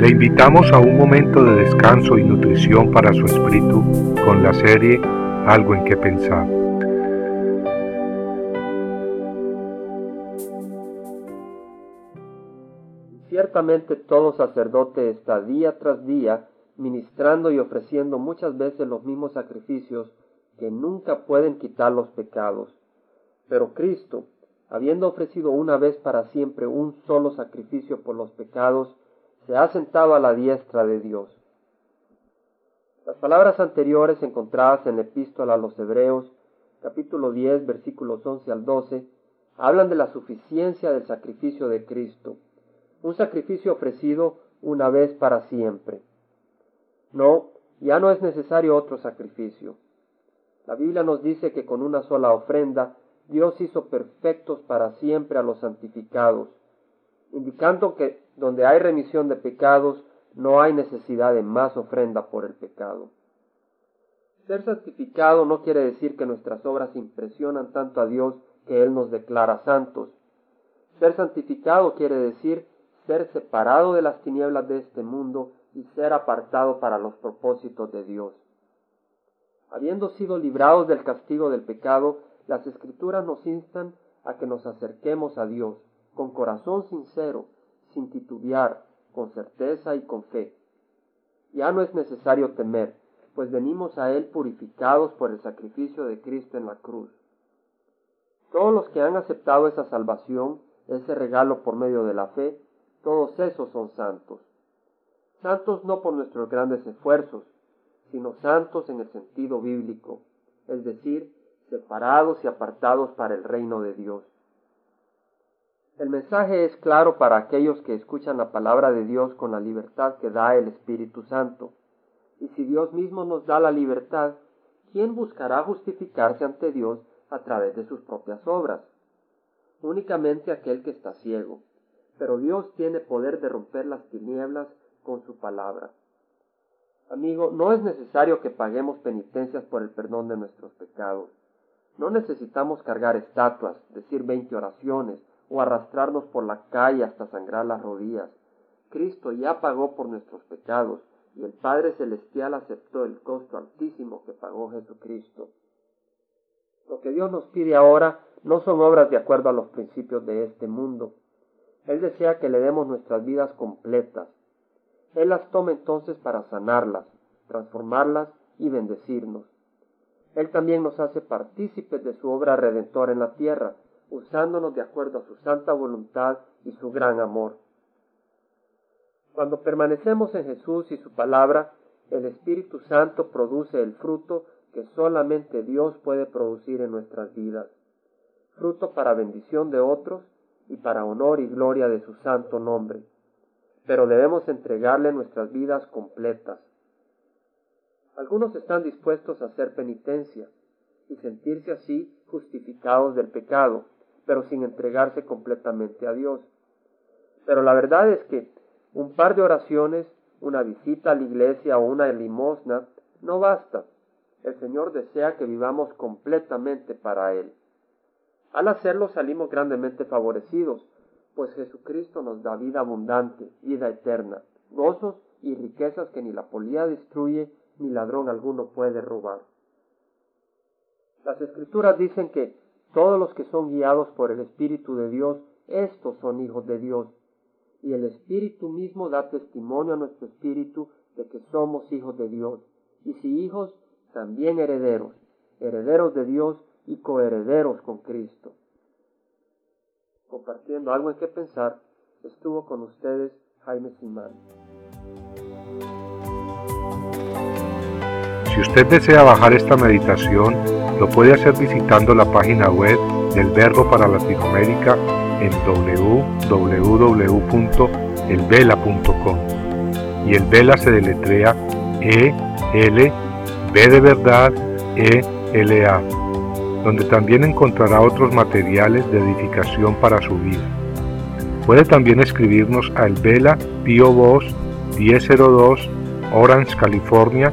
Le invitamos a un momento de descanso y nutrición para su espíritu con la serie Algo en que pensar. Ciertamente todo sacerdote está día tras día ministrando y ofreciendo muchas veces los mismos sacrificios que nunca pueden quitar los pecados. Pero Cristo, habiendo ofrecido una vez para siempre un solo sacrificio por los pecados, se ha sentado a la diestra de Dios. Las palabras anteriores encontradas en la epístola a los Hebreos, capítulo 10, versículos 11 al 12, hablan de la suficiencia del sacrificio de Cristo, un sacrificio ofrecido una vez para siempre. No, ya no es necesario otro sacrificio. La Biblia nos dice que con una sola ofrenda Dios hizo perfectos para siempre a los santificados, indicando que donde hay remisión de pecados no hay necesidad de más ofrenda por el pecado. Ser santificado no quiere decir que nuestras obras impresionan tanto a Dios que Él nos declara santos. Ser santificado quiere decir ser separado de las tinieblas de este mundo y ser apartado para los propósitos de Dios. Habiendo sido librados del castigo del pecado, las escrituras nos instan a que nos acerquemos a Dios con corazón sincero, sin titubear, con certeza y con fe. Ya no es necesario temer, pues venimos a Él purificados por el sacrificio de Cristo en la cruz. Todos los que han aceptado esa salvación, ese regalo por medio de la fe, todos esos son santos. Santos no por nuestros grandes esfuerzos, sino santos en el sentido bíblico, es decir, separados y apartados para el reino de Dios. El mensaje es claro para aquellos que escuchan la palabra de Dios con la libertad que da el Espíritu Santo. Y si Dios mismo nos da la libertad, ¿quién buscará justificarse ante Dios a través de sus propias obras? Únicamente aquel que está ciego. Pero Dios tiene poder de romper las tinieblas con su palabra. Amigo, no es necesario que paguemos penitencias por el perdón de nuestros pecados. No necesitamos cargar estatuas, decir veinte oraciones o arrastrarnos por la calle hasta sangrar las rodillas. Cristo ya pagó por nuestros pecados y el Padre Celestial aceptó el costo altísimo que pagó Jesucristo. Lo que Dios nos pide ahora no son obras de acuerdo a los principios de este mundo. Él desea que le demos nuestras vidas completas, él las toma entonces para sanarlas, transformarlas y bendecirnos. Él también nos hace partícipes de su obra redentora en la tierra, usándonos de acuerdo a su santa voluntad y su gran amor. Cuando permanecemos en Jesús y su palabra, el Espíritu Santo produce el fruto que solamente Dios puede producir en nuestras vidas, fruto para bendición de otros y para honor y gloria de su santo nombre pero debemos entregarle nuestras vidas completas. Algunos están dispuestos a hacer penitencia y sentirse así justificados del pecado, pero sin entregarse completamente a Dios. Pero la verdad es que un par de oraciones, una visita a la iglesia o una limosna no basta. El Señor desea que vivamos completamente para Él. Al hacerlo salimos grandemente favorecidos, pues Jesucristo nos da vida abundante, vida eterna, gozos y riquezas que ni la polía destruye, ni ladrón alguno puede robar. Las escrituras dicen que todos los que son guiados por el Espíritu de Dios, estos son hijos de Dios. Y el Espíritu mismo da testimonio a nuestro Espíritu de que somos hijos de Dios. Y si hijos, también herederos, herederos de Dios y coherederos con Cristo compartiendo algo en que pensar, estuvo con ustedes Jaime Simán. Si usted desea bajar esta meditación, lo puede hacer visitando la página web del Verbo para Latinoamérica en www.elvela.com. Y el Vela se deletrea E L B de verdad E L A donde también encontrará otros materiales de edificación para su vida. Puede también escribirnos a El Vela Pio Box 1002 Orange, California